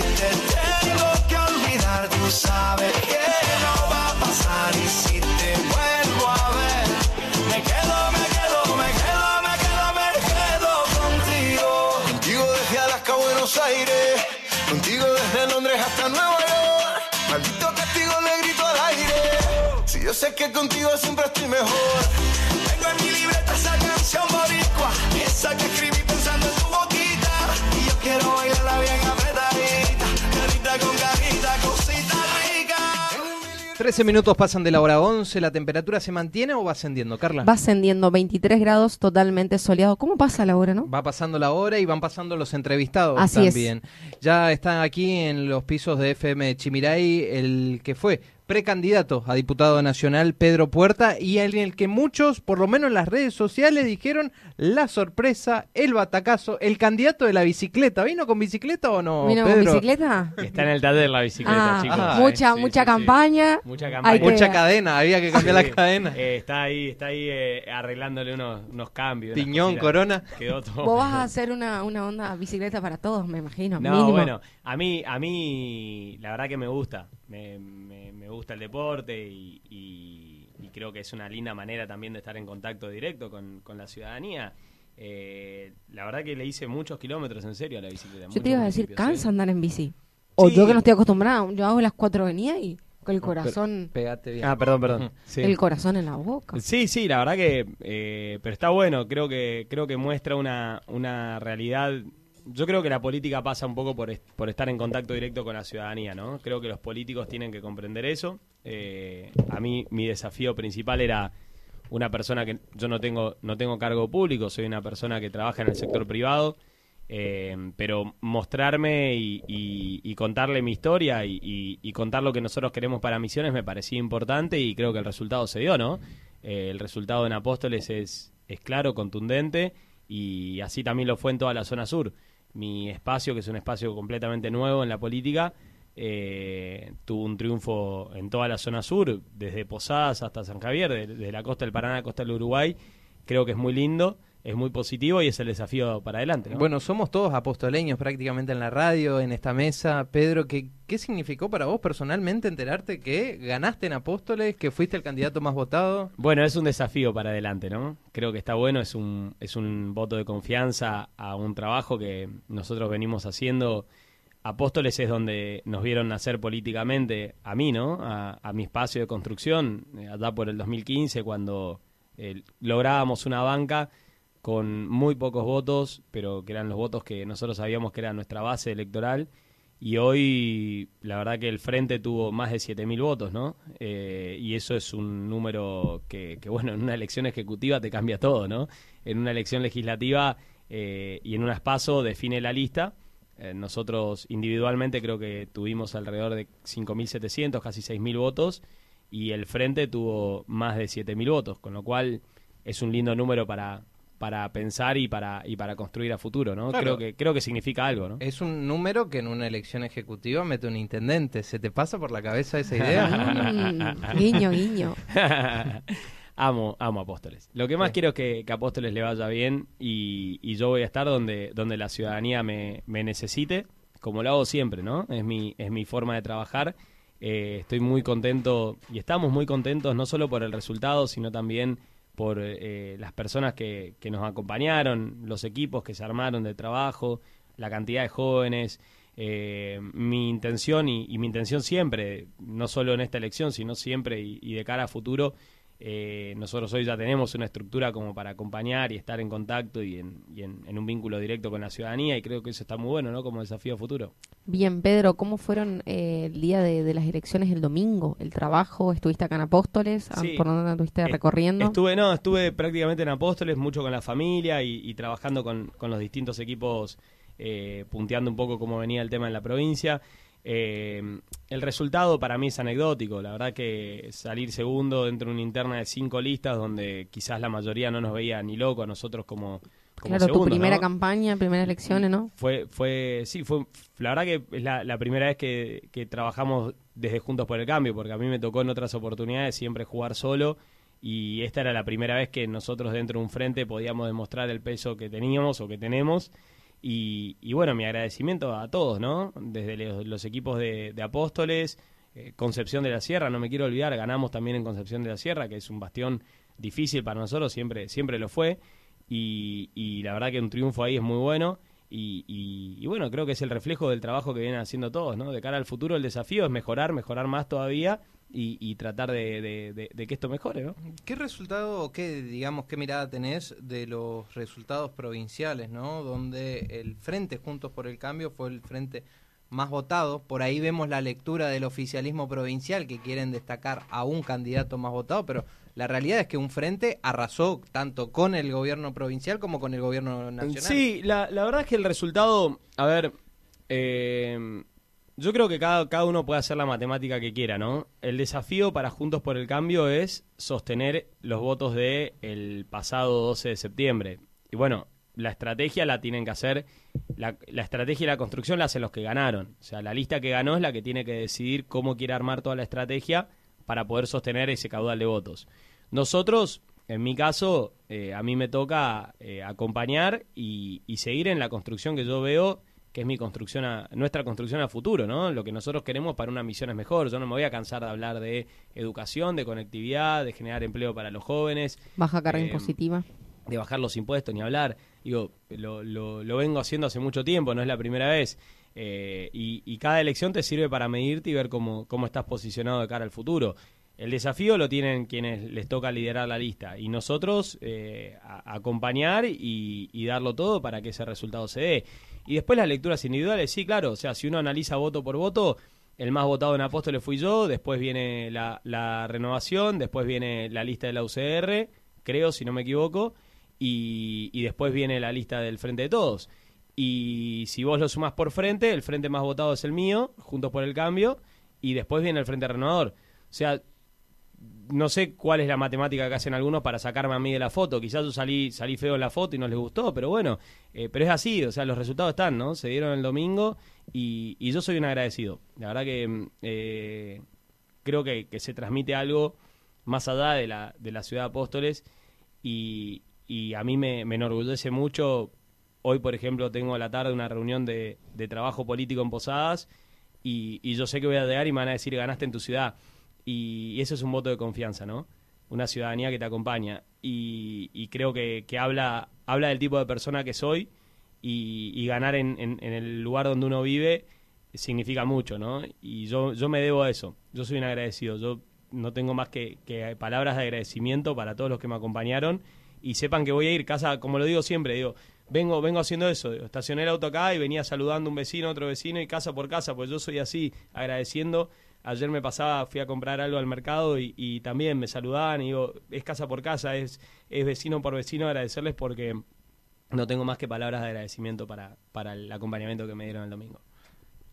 tengo que olvidar, tú sabes que no va a pasar. Y si te vuelvo a ver, me quedo, me quedo, me quedo, me quedo, me quedo contigo. Contigo desde Alaska a Buenos Aires, contigo desde Londres hasta Nueva York. Maldito castigo le grito al aire. Si yo sé que contigo siempre estoy mejor. Tengo en mi libreta esa canción boricua, esa que escribí pensando en tu boquita. Y yo quiero bailarla bien 13 minutos pasan de la hora 11, ¿la temperatura se mantiene o va ascendiendo, Carla? Va ascendiendo 23 grados, totalmente soleado. ¿Cómo pasa la hora, no? Va pasando la hora y van pasando los entrevistados Así es. también. Ya está aquí en los pisos de FM Chimiray el que fue precandidato a diputado nacional Pedro Puerta y en el que muchos, por lo menos en las redes sociales, dijeron la sorpresa, el batacazo, el candidato de la bicicleta. ¿Vino con bicicleta o no, ¿Vino con bicicleta? Está en el taller la bicicleta, Ah, chicos. ah, mucha, Sí, mucha sí, sí. campaña. Mucha Hay campaña. que- Mucha cadena, había que cambiar Sí. la cadena. Eh, está ahí, está ahí eh, arreglándole unos, unos cambios. Piñón, corona. Quedó todo. Vos vas a hacer una, una onda bicicleta para todos, me imagino. No, mínimo. bueno, a mí, a mí la verdad que me gusta. Me, me- me gusta el deporte y, y- y creo que es una linda manera también de estar en contacto directo con, con la ciudadanía. Eh, la verdad que le hice muchos kilómetros en serio a la bicicleta. Yo te iba a decir, municipios, ¿eh? cansa andar en bici. O Sí. yo que no estoy acostumbrado, yo hago las cuatro venidas y con el corazón, Pegate bien. Ah, perdón, perdón. Sí. el corazón en la boca. Sí, sí, la verdad que, eh, pero está bueno, creo que, creo que muestra una, una realidad. Yo creo que la política pasa un poco por, est- por estar en contacto directo con la ciudadanía, ¿no? Creo que los políticos tienen que comprender eso. Eh, a mí mi desafío principal era una persona que yo no tengo, no tengo cargo público, soy una persona que trabaja en el sector privado, eh, pero mostrarme y, y- y contarle mi historia y, y- y contar lo que nosotros queremos para Misiones me parecía importante y creo que el resultado se dio, ¿no? Eh, el resultado en Apóstoles es, es claro, contundente y así también lo fue en toda la zona sur. Mi espacio, que es un espacio completamente nuevo en la política, eh, tuvo un triunfo en toda la zona sur, desde Posadas hasta San Javier, de, de la costa del Paraná a la costa del Uruguay. Creo que es muy lindo, es muy positivo y es el desafío para adelante. ¿no? Bueno, somos todos apostoleños prácticamente en la radio, en esta mesa. Pedro, ¿qué, ¿qué significó para vos personalmente enterarte que ganaste en Apóstoles, que fuiste el candidato más votado? Bueno, es un desafío para adelante, ¿no? Creo que está bueno, es un, es un voto de confianza a un trabajo que nosotros venimos haciendo. Apóstoles es donde nos vieron nacer políticamente, a mí, ¿no? A, a mi espacio de construcción, eh, allá por el 2015, cuando eh, lográbamos una banca con muy pocos votos, pero que eran los votos que nosotros sabíamos que era nuestra base electoral. Y hoy, la verdad que el Frente tuvo más de 7.000 votos, ¿no? Eh, y eso es un número que, bueno, en una elección ejecutiva te cambia todo, ¿no? En una elección legislativa eh, y en un espacio define la lista. Eh, nosotros individualmente creo que tuvimos alrededor de 5.700, casi 6.000 votos, y el Frente tuvo más de 7.000 votos, con lo cual es un lindo número para, para pensar y para, y para construir a futuro, ¿no? Claro. Creo, que, creo que significa algo, ¿no? Es un número que en una elección ejecutiva mete un intendente. ¿Se te pasa por la cabeza esa idea? Mm, guiño, guiño. amo, amo Apóstoles. Lo que más quiero es que, que Apóstoles le vaya bien y, y yo voy a estar donde, donde la ciudadanía me, me necesite, como lo hago siempre, ¿no? Es mi, es mi forma de trabajar. Eh, estoy muy contento y estamos muy contentos no solo por el resultado, sino también por eh, las personas que, que nos acompañaron, los equipos que se armaron de trabajo, la cantidad de jóvenes. Eh, mi intención y, y mi intención siempre, no solo en esta elección, sino siempre y, y de cara a futuro, eh, nosotros hoy ya tenemos una estructura como para acompañar y estar en contacto y, en, y en, en un vínculo directo con la ciudadanía y creo que eso está muy bueno, ¿no? Como desafío futuro. Bien, Pedro, ¿cómo fueron eh, el día de, de las elecciones el domingo? ¿El trabajo? ¿Estuviste acá en Apóstoles? Ah, Sí. ¿Por dónde estuviste recorriendo? Estuve, no, estuve prácticamente en Apóstoles, mucho con la familia y, y trabajando con, con los distintos equipos eh, punteando un poco cómo venía el tema en la provincia. Eh, el resultado para mí es anecdótico, la verdad que salir segundo dentro de una interna de cinco listas donde quizás la mayoría no nos veía ni loco a nosotros como, como Claro, tu primera ¿no? campaña, primeras elecciones, ¿no? Fue, fue, sí, fue, la verdad que es la, la primera vez que, que trabajamos desde Juntos por el Cambio, porque a mí me tocó en otras oportunidades siempre jugar solo y esta era la primera vez que nosotros dentro de un frente podíamos demostrar el peso que teníamos o que tenemos y, y bueno, mi agradecimiento a todos, ¿no? Desde los, equipos de, de Apóstoles, eh, Concepción de la Sierra, no me quiero olvidar, ganamos también en Concepción de la Sierra, que es un bastión difícil para nosotros, siempre, siempre lo fue y, y la verdad que un triunfo ahí es muy bueno. Y, y- y bueno, creo que es el reflejo del trabajo que vienen haciendo todos, ¿no? De cara al futuro, el desafío es mejorar, mejorar más todavía y, y tratar de, de- de- de que esto mejore, ¿no? ¿Qué resultado o qué, digamos, qué mirada tenés de los resultados provinciales, ¿no? Donde el Frente Juntos por el Cambio fue el frente más votado. Por ahí vemos la lectura del oficialismo provincial que quieren destacar a un candidato más votado, pero la realidad es que un frente arrasó tanto con el gobierno provincial como con el gobierno nacional. Sí, la, la verdad es que el resultado, a ver, eh, yo creo que cada, cada uno puede hacer la matemática que quiera, ¿no? El desafío para Juntos por el Cambio es sostener los votos de el pasado 12 de septiembre. Y bueno, la estrategia la tienen que hacer, la, la estrategia y la construcción la hacen los que ganaron. O sea, la lista que ganó es la que tiene que decidir cómo quiere armar toda la estrategia para poder sostener ese caudal de votos. Nosotros, en mi caso, eh, a mí me toca eh, acompañar y seguir en la construcción que yo veo, que es mi construcción, a, nuestra construcción a futuro, ¿no? Lo que nosotros queremos para una misión es mejor. Yo no me voy a cansar de hablar de educación, de conectividad, de generar empleo para los jóvenes, Baja carga Eh, impositiva. de bajar los impuestos, ni hablar. Digo, lo, lo, lo vengo haciendo hace mucho tiempo, no es la primera vez. Eh, y, y cada elección te sirve para medirte y ver cómo, cómo estás posicionado de cara al futuro. El desafío lo tienen quienes les toca liderar la lista y nosotros eh, acompañar y, darlo todo para que ese resultado se dé. Y después las lecturas individuales, sí, claro, o sea, si uno analiza voto por voto, el más votado en Apóstoles fui yo, después viene la, la renovación, después viene la lista de la UCR, creo, si no me equivoco, y, y después viene la lista del Frente de Todos. Y si vos lo sumás por frente, el frente más votado es el mío, Juntos por el Cambio, y después viene el Frente Renovador. O sea, no sé cuál es la matemática que hacen algunos para sacarme a mí de la foto. Quizás yo salí, salí feo en la foto y no les gustó, pero bueno, eh, pero es así, o sea, los resultados están, ¿no? Se dieron el domingo y, yo soy un agradecido. La verdad que mm, eh, creo que, que se transmite algo más allá de la, de la ciudad de Apóstoles y, y a mí me, me enorgullece mucho. Hoy, por ejemplo, tengo a la tarde una reunión de, de trabajo político en Posadas y, y yo sé que voy a llegar y me van a decir ganaste en tu ciudad. Y, eso es un voto de confianza, ¿no? Una ciudadanía que te acompaña. Y, y creo que, que habla, habla del tipo de persona que soy y, ganar en, en- el lugar donde uno vive significa mucho, ¿no? Y yo, yo me debo a eso. Yo soy un agradecido. Yo no tengo más que, que palabras de agradecimiento para todos los que me acompañaron y sepan que voy a ir casa, como lo digo siempre, digo, vengo, vengo haciendo eso, estacioné el auto acá y venía saludando un vecino, otro vecino y casa por casa, pues yo soy así, agradeciendo. Ayer me pasaba, fui a comprar algo al mercado y, y también me saludaban y digo, es casa por casa, es, es vecino por vecino, agradecerles porque no tengo más que palabras de agradecimiento para, para el acompañamiento que me dieron el domingo.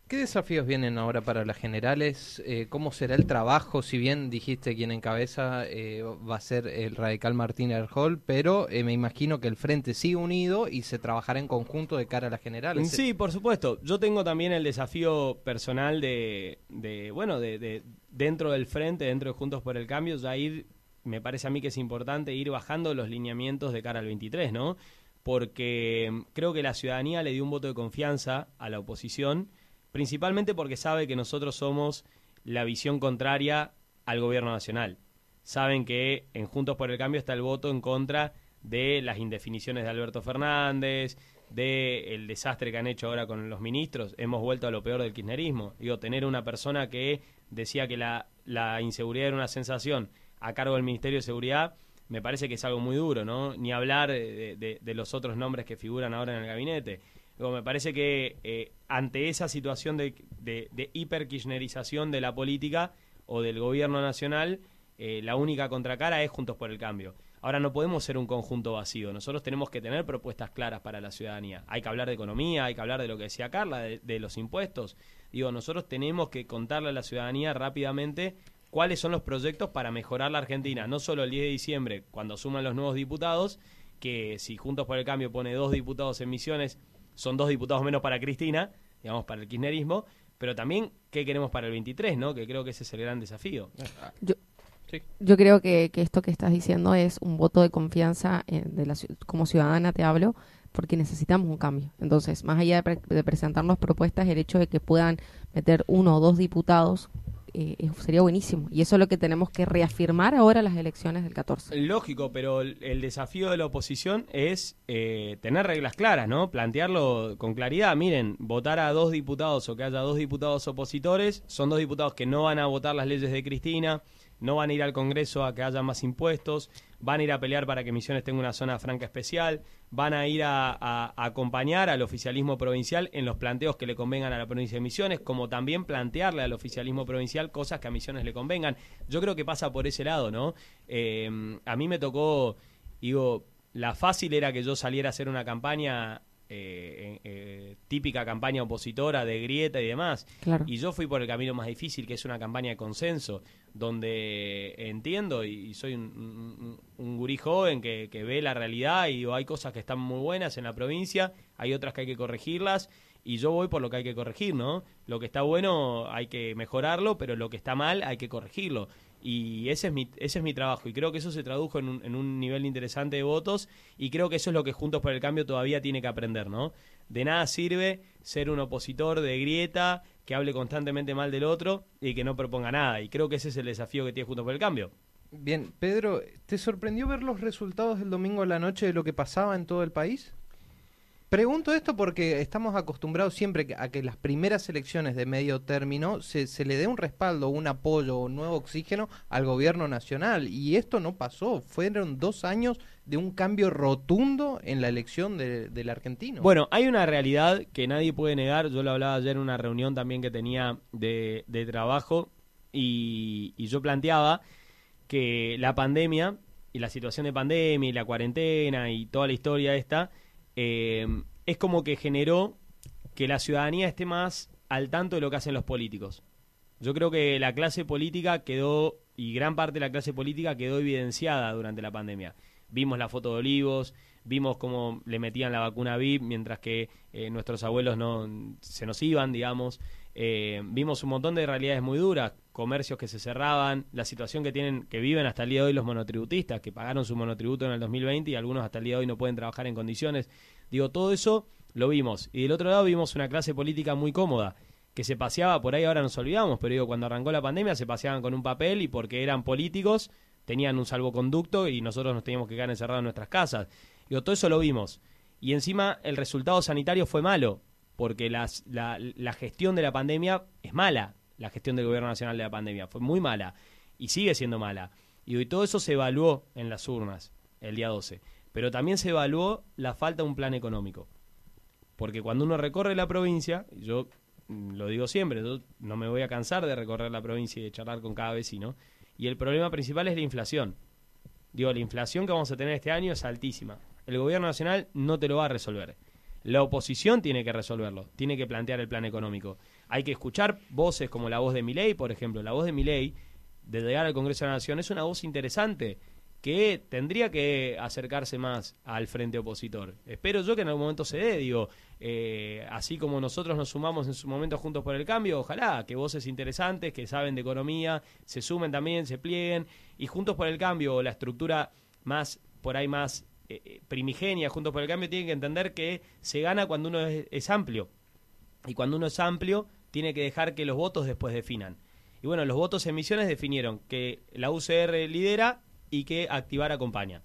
¿Qué desafíos vienen ahora para las generales? Eh, ¿Cómo será el trabajo? Si bien dijiste quien encabeza eh, va a ser el radical Martín Erjol, pero eh, me imagino que el frente sigue unido y se trabajará en conjunto de cara a las generales. Sí, por supuesto. Yo tengo también el desafío personal de, de bueno, de, de- dentro del frente, dentro de Juntos por el Cambio, ya ir, me parece a mí que es importante ir bajando los lineamientos de cara al 23, ¿no? Porque mm, creo que la ciudadanía le dio un voto de confianza a la oposición, principalmente porque sabe que nosotros somos la visión contraria al gobierno nacional. Saben que en Juntos por el Cambio está el voto en contra de las indefiniciones de Alberto Fernández, de el desastre que han hecho ahora con los ministros. Hemos vuelto a lo peor del kirchnerismo. Digo, tener una persona que decía que la, la inseguridad era una sensación a cargo del Ministerio de Seguridad, me parece que es algo muy duro, ¿no? Ni hablar de, de- de los otros nombres que figuran ahora en el gabinete. Digo, me parece que eh, ante esa situación de, de, de hiperkirchnerización de la política o del gobierno nacional, eh, la única contracara es Juntos por el Cambio. Ahora no podemos ser un conjunto vacío. Nosotros tenemos que tener propuestas claras para la ciudadanía. Hay que hablar de economía, hay que hablar de lo que decía Carla, de, de los impuestos. Digo, nosotros tenemos que contarle a la ciudadanía rápidamente cuáles son los proyectos para mejorar la Argentina. No solo el 10 de diciembre, cuando suman los nuevos diputados, que si Juntos por el Cambio pone dos diputados en misiones, son dos diputados menos para Cristina, digamos, para el kirchnerismo, pero también qué queremos para el 23, ¿no? Que creo que ese es el gran desafío. Yo, yo creo que, que esto que estás diciendo es un voto de confianza eh, de la, como ciudadana, te hablo, porque necesitamos un cambio. Entonces, más allá de, pre- de presentarnos propuestas, el hecho de que puedan meter uno o dos diputados eh, es- sería buenísimo. Y eso es lo que tenemos que reafirmar ahora las elecciones del 14. Lógico, pero el, el desafío de la oposición es eh, tener reglas claras, ¿no? Plantearlo con claridad. Miren, votar a dos diputados o que haya dos diputados opositores, son dos diputados que no van a votar las leyes de Cristina, no van a ir al Congreso a que haya más impuestos, van a ir a pelear para que Misiones tenga una zona franca especial, van a ir a, acompañar al oficialismo provincial en los planteos que le convengan a la provincia de Misiones, como también plantearle al oficialismo provincial cosas que a Misiones le convengan. Yo creo que pasa por ese lado, ¿no? Eh, a mí me tocó, digo, la fácil era que yo saliera a hacer una campaña, eh, eh, típica campaña opositora de grieta y demás. Claro. Y yo fui por el camino más difícil, que es una campaña de consenso, donde entiendo y, soy un, un, un gurí joven que, que ve la realidad y digo, hay cosas que están muy buenas en la provincia, hay otras que hay que corregirlas y yo voy por lo que hay que corregir, ¿no? Lo que está bueno hay que mejorarlo, pero lo que está mal hay que corregirlo. Y ese es mi, ese es mi trabajo y creo que eso se tradujo en un, en un nivel interesante de votos y creo que eso es lo que Juntos por el Cambio todavía tiene que aprender, ¿no? De nada sirve ser un opositor de grieta que hable constantemente mal del otro y que no proponga nada. Y creo que ese es el desafío que tiene Juntos por el Cambio. Bien, Pedro, ¿te sorprendió ver los resultados del domingo a la noche de lo que pasaba en todo el país? Pregunto esto porque estamos acostumbrados siempre a que las primeras elecciones de medio término se, se le dé un respaldo, un apoyo, un nuevo oxígeno al gobierno nacional. Y esto no pasó. Fueron dos años de un cambio rotundo en la elección de- del argentino. Bueno, hay una realidad que nadie puede negar. Yo lo hablaba ayer en una reunión también que tenía de, de trabajo y, y yo planteaba que la pandemia y la situación de pandemia y la cuarentena y toda la historia esta eh, es como que generó que la ciudadanía esté más al tanto de lo que hacen los políticos. Yo creo que la clase política quedó, y gran parte de la clase política quedó evidenciada durante la pandemia. Vimos la foto de Olivos, vimos cómo le metían la vacuna VIP mientras que eh, nuestros abuelos no se nos iban, digamos. Eh, vimos un montón de realidades muy duras, comercios que se cerraban, la situación que tienen, que viven hasta el día de hoy los monotributistas, que pagaron su monotributo en el 2020 y algunos hasta el día de hoy no pueden trabajar en condiciones. Digo, todo eso lo vimos. Y del otro lado vimos una clase política muy cómoda, que se paseaba, por ahí ahora nos olvidamos, pero digo, cuando arrancó la pandemia se paseaban con un papel y porque eran políticos tenían un salvoconducto y nosotros nos teníamos que quedar encerrados en nuestras casas. Digo, todo eso lo vimos. Y encima el resultado sanitario fue malo, porque las, la, la gestión de la pandemia es mala, la gestión del gobierno nacional de la pandemia, fue muy mala y sigue siendo mala. Y digo, y todo eso se evaluó en las urnas el día 12, pero también se evaluó la falta de un plan económico. Porque cuando uno recorre la provincia, yo mm, lo digo siempre, yo no me voy a cansar de recorrer la provincia y de charlar con cada vecino, y el problema principal es la inflación. Digo, la inflación que vamos a tener este año es altísima. El gobierno nacional no te lo va a resolver. La oposición tiene que resolverlo, tiene que plantear el plan económico. Hay que escuchar voces como la voz de Milei, por ejemplo. La voz de Milei, de llegar al Congreso de la Nación, es una voz interesante que tendría que acercarse más al frente opositor. Espero yo que en algún momento se dé, digo, eh, así como nosotros nos sumamos en su momento juntos por el cambio, ojalá que voces interesantes, que saben de economía, se sumen también, se plieguen, y juntos por el cambio, la estructura más, por ahí más eh, eh, primigenia, juntos por el cambio, tienen que entender que se gana cuando uno es, es amplio. Y cuando uno es amplio, tiene que dejar que los votos después definan. Y bueno, los votos en misiones definieron que la UCR lidera y que activar acompaña.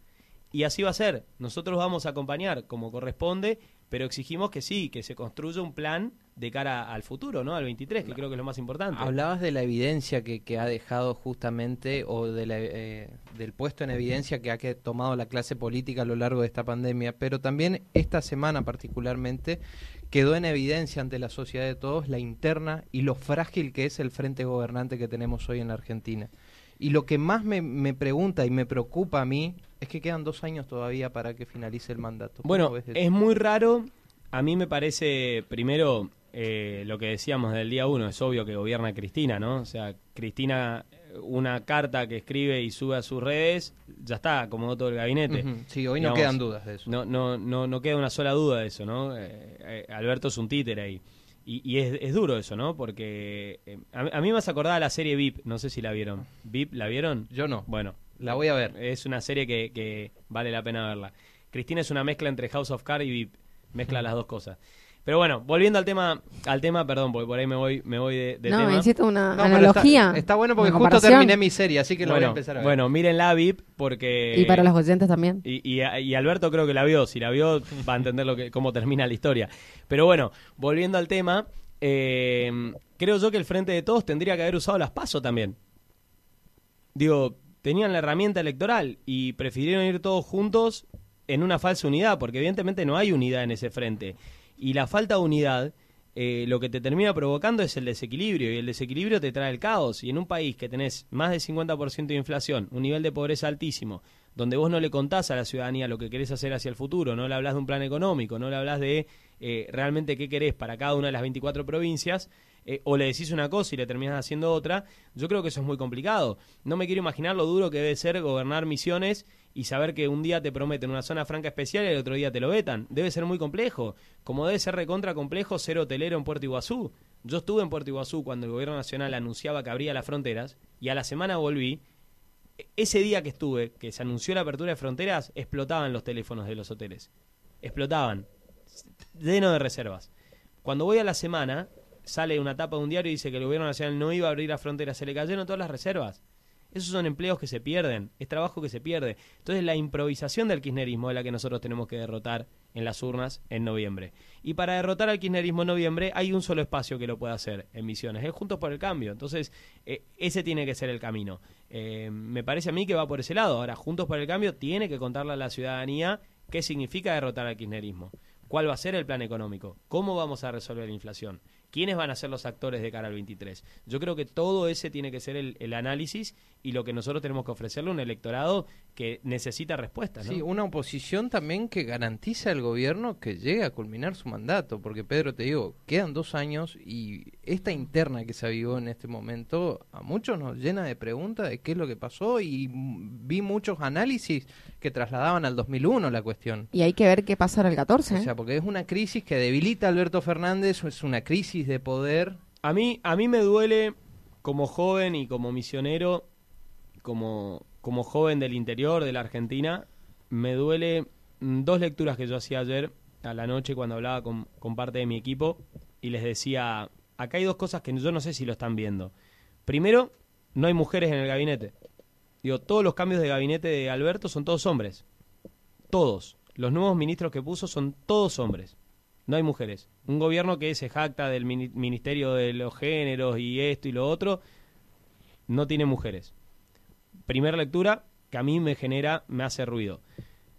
Y así va a ser. Nosotros vamos a acompañar como corresponde, pero exigimos que sí, que se construya un plan de cara al futuro, ¿no? Al 23, que creo que es lo más importante. Hablabas de la evidencia que, que ha dejado justamente, o de la, eh, del puesto en evidencia que ha que- tomado la clase política a lo largo de esta pandemia, pero también esta semana particularmente quedó en evidencia ante la sociedad de todos la interna y lo frágil que es el frente gobernante que tenemos hoy en la Argentina. Y lo que más me, me pregunta y me preocupa a mí es que quedan dos años todavía para que finalice el mandato. Bueno, es muy raro. A mí me parece, primero, eh, lo que decíamos del día uno, es obvio que gobierna Cristina, ¿no? O sea, Cristina, una carta que escribe y sube a sus redes, ya está, acomodó todo el gabinete. Sí, hoy no quedan dudas de eso. No, no, no, no queda una sola duda de eso, ¿no? Eh, eh, Alberto es un títer ahí. Y, es, duro eso, ¿no? Porque a, mí me hace acordar a la serie VIP, no sé si la vieron. ¿VIP la vieron? Yo no. Bueno. La voy a ver. Es una serie que, que vale la pena verla. Cristina es una mezcla entre House of Cards y VIP. Mezcla las dos cosas. Pero bueno, volviendo al tema, al tema, perdón, porque por ahí me voy, me voy de, de no, tema. necesito una analogía. Está, bueno porque justo terminé mi serie, así que lo voy a empezar a ver. Bueno, miren la VIP porque... Y para los oyentes también. Y, y, Alberto creo que la vio. Si la vio, va a entender lo que, cómo termina la historia. Pero bueno, volviendo al tema, eh, creo yo que el Frente de Todos tendría que haber usado las PASO también. Digo, tenían la herramienta electoral y prefirieron ir todos juntos en una falsa unidad, porque evidentemente no hay unidad en ese frente. Y la falta de unidad eh, lo que te termina provocando es el desequilibrio, y el desequilibrio te trae el caos. Y en un país que tenés más del 50% de inflación, un nivel de pobreza altísimo, donde vos no le contás a la ciudadanía lo que querés hacer hacia el futuro, no le hablas de un plan económico, no le hablas de eh, realmente qué querés para cada una de las 24 provincias, eh, o le decís una cosa y le terminas haciendo otra, yo creo que eso es muy complicado. No me quiero imaginar lo duro que debe ser gobernar misiones y saber que un día te prometen una zona franca especial y el otro día te lo vetan. Debe ser muy complejo, como debe ser recontra complejo ser hotelero en Puerto Iguazú. Yo estuve en Puerto Iguazú cuando el gobierno nacional anunciaba que abría las fronteras y a la semana volví. E-, ese día que estuve, que se anunció la apertura de fronteras, explotaban los teléfonos de los hoteles. Explotaban, lleno de reservas. Cuando voy a la semana, sale una tapa de un diario y dice que el gobierno nacional no iba a abrir las fronteras, se le cayeron todas las reservas. Esos son empleos que se pierden, es trabajo que se pierde. Entonces la improvisación del kirchnerismo es la que nosotros tenemos que derrotar en las urnas en noviembre. Y para derrotar al kirchnerismo en noviembre hay un solo espacio que lo puede hacer en Misiones, es Juntos por el Cambio. Entonces eh, ese tiene que ser el camino. Eh, me parece a mí que va por ese lado. Ahora, Juntos por el Cambio tiene que contarle a la ciudadanía qué significa derrotar al kirchnerismo. ¿Cuál va a ser el plan económico? ¿Cómo vamos a resolver la inflación? ¿Quiénes van a ser los actores de cara al 23? Yo creo que todo ese tiene que ser el, análisis y lo que nosotros tenemos que ofrecerle a un electorado que necesita respuestas. Sí, una oposición también que garantiza al gobierno que llegue a culminar su mandato, porque Pedro, te digo, quedan dos años y esta interna que se avivó en este momento a muchos nos llena de preguntas de qué es lo que pasó y vi muchos análisis que trasladaban al 2001 la cuestión. Y hay que ver qué pasa en el 14. O sea, porque es una crisis que debilita a Alberto Fernández, es una crisis de poder. A mí, a mí me duele como joven y como misionero, como, como joven del interior de la Argentina, me duele mm, dos lecturas que yo hacía ayer a la noche cuando hablaba con, con parte de mi equipo y les decía, acá hay dos cosas que yo no sé si lo están viendo. Primero, no hay mujeres en el gabinete. Digo, todos los cambios de gabinete de Alberto son todos hombres. Todos. Los nuevos ministros que puso son todos hombres no hay mujeres. Un gobierno que se jacta del Ministerio de los Géneros y esto y lo otro, no tiene mujeres. Primera lectura que a mí me genera, me hace ruido.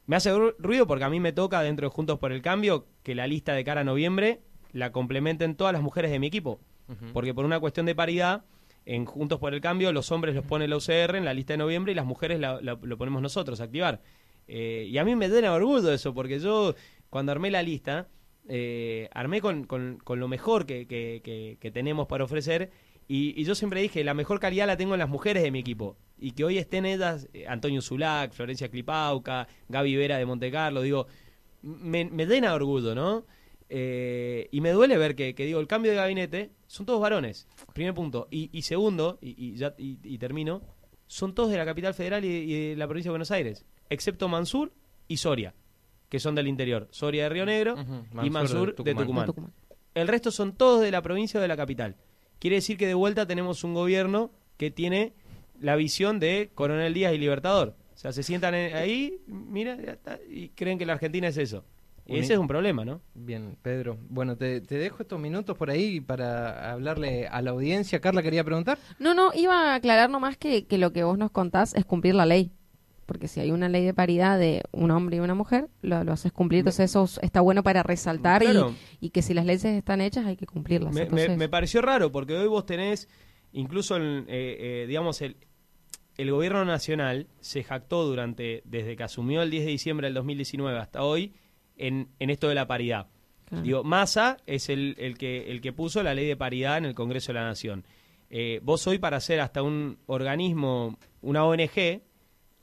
Me hace ruido porque a mí me toca dentro de Juntos por el Cambio que la lista de cara a noviembre la complementen todas las mujeres de mi equipo. Porque por una cuestión de paridad, en Juntos por el Cambio los hombres los pone la UCR en la lista de noviembre y las mujeres lo ponemos nosotros a activar. Eh, y a mí me da orgullo eso, porque yo cuando armé la lista, eh, armé con, con, lo mejor que, que, tenemos para ofrecer y, yo siempre dije, la mejor calidad la tengo en las mujeres de mi equipo. Y que hoy estén ellas, eh, Antonio Zulac, Florencia Clipauca, Gaby Vera de Montecarlo, digo, me, me llena orgullo, ¿no? Eh, y me duele ver que, digo, el cambio de gabinete son todos varones, primer punto. Y, segundo, y, ya y, termino, son todos de la capital federal y de la provincia de Buenos Aires, excepto Mansur y Soria que son del interior. Soria de Río Negro y Mansur de Tucumán. El resto son todos de la provincia o de la capital. Quiere decir que de vuelta tenemos un gobierno que tiene la visión de Coronel Díaz y Libertador. O sea, se sientan ahí, mira, y creen que la Argentina es eso. Y ese es un problema, ¿no? Bien, Pedro. Bueno, te, dejo estos minutos por ahí para hablarle a la audiencia. Carla, ¿quería preguntar? No, no, iba a aclarar nomás que, que lo que vos nos contás es cumplir la ley porque si hay una ley de paridad de un hombre y una mujer, lo, haces cumplir, entonces eso está bueno para resaltar y, que si las leyes están hechas hay que cumplirlas. Me, pareció raro, porque hoy vos tenés, incluso, eh, eh, digamos, el, el gobierno nacional se jactó durante, desde que asumió el 10 de diciembre del 2019 hasta hoy, en, en esto de la paridad. Digo, Massa es el, el, que, el que puso la ley de paridad en el Congreso de la Nación. Eh, vos hoy para ser hasta un organismo, una ONG,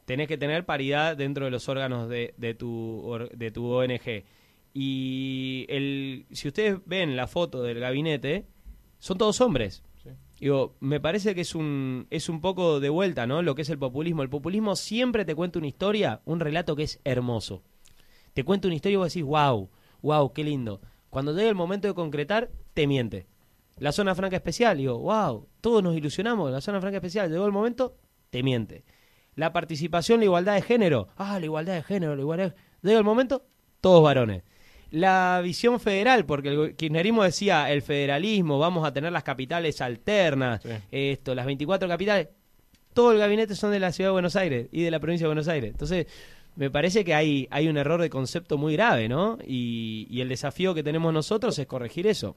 tenés que tener paridad dentro de los órganos de, de, tu, de tu ONG. Y el, si ustedes ven la foto del gabinete, son todos hombres. Digo, me parece que es un, es un poco de vuelta, ¿no? Lo que es el populismo. El populismo siempre te cuenta una historia, un relato que es hermoso. Te cuenta una historia y vos decís, wow, wow, qué lindo. Cuando llega el momento de concretar, te miente. La zona franca especial, digo, wow, todos nos ilusionamos, la zona franca especial, llegó el momento, te miente. La participación, la igualdad de género, ah, la igualdad de género, la igualdad de... Llega el momento, todos varones. La visión federal, porque el kirchnerismo decía el federalismo, vamos a tener las capitales alternas, esto, las 24 capitales, todo el gabinete son de la ciudad de Buenos Aires y de la provincia de Buenos Aires. Entonces, me parece que hay, hay un error de concepto muy grave, ¿no? Y, y el desafío que tenemos nosotros es corregir eso.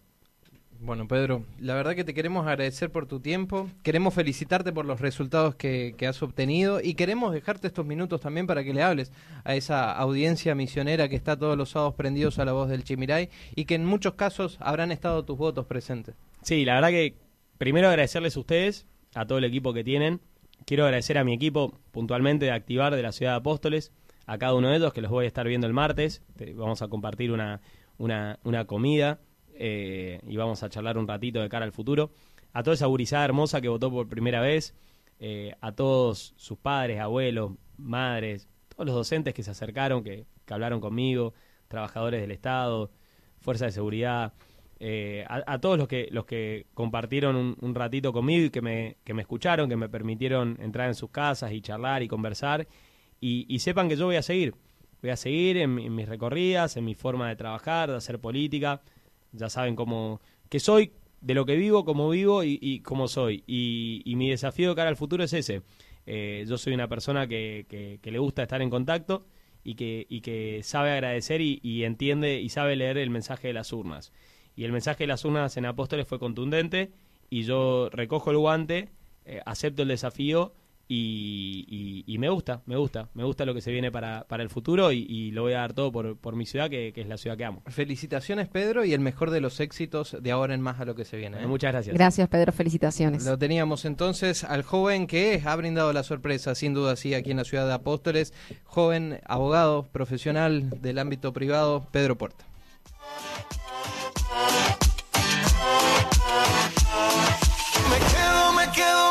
Bueno, Pedro, la verdad que te queremos agradecer por tu tiempo, queremos felicitarte por los resultados que, has obtenido y queremos dejarte estos minutos también para que le hables a esa audiencia misionera que está todos los sábados prendidos a la voz del Chimiray y que en muchos casos habrán estado tus votos presentes. Sí, la verdad que primero agradecerles a ustedes, a todo el equipo que tienen. Quiero agradecer a mi equipo puntualmente de Activar de la Ciudad de Apóstoles, a cada uno de ellos que los voy a estar viendo el martes. Vamos a compartir una, una, una comida eh, y vamos a charlar un ratito de cara al futuro. A toda esa gurizada hermosa que votó por primera vez, eh, a todos sus padres, abuelos, madres, todos los docentes que se acercaron, que, hablaron conmigo, trabajadores del Estado, fuerza de seguridad, eh, a, todos los que los que compartieron un, ratito conmigo y que me, que me escucharon, que me permitieron entrar en sus casas y charlar y conversar, y, sepan que yo voy a seguir, voy a seguir en, en mis recorridas, en mi forma de trabajar, de hacer política, ya saben cómo que soy, de lo que vivo, cómo vivo y, y cómo soy. Y, mi desafío de cara al futuro es ese. Eh, yo soy una persona que, que, le gusta estar en contacto y que, sabe agradecer y, entiende y sabe leer el mensaje de las urnas. Y el mensaje de las urnas en Apóstoles fue contundente y yo recojo el guante, eh, acepto el desafío y, me gusta, me gusta, me gusta lo que se viene para, para el futuro y, lo voy a dar todo por, por mi ciudad, que, es la ciudad que amo. Felicitaciones, Pedro, y el mejor de los éxitos de ahora en más a lo que se viene. ¿eh? Muchas gracias. Gracias, Pedro, felicitaciones. Lo teníamos entonces al joven que ha brindado la sorpresa, sin duda, sí, aquí en la ciudad de Apóstoles, joven abogado profesional del ámbito privado, Pedro Puerta. Me quedo, me quedo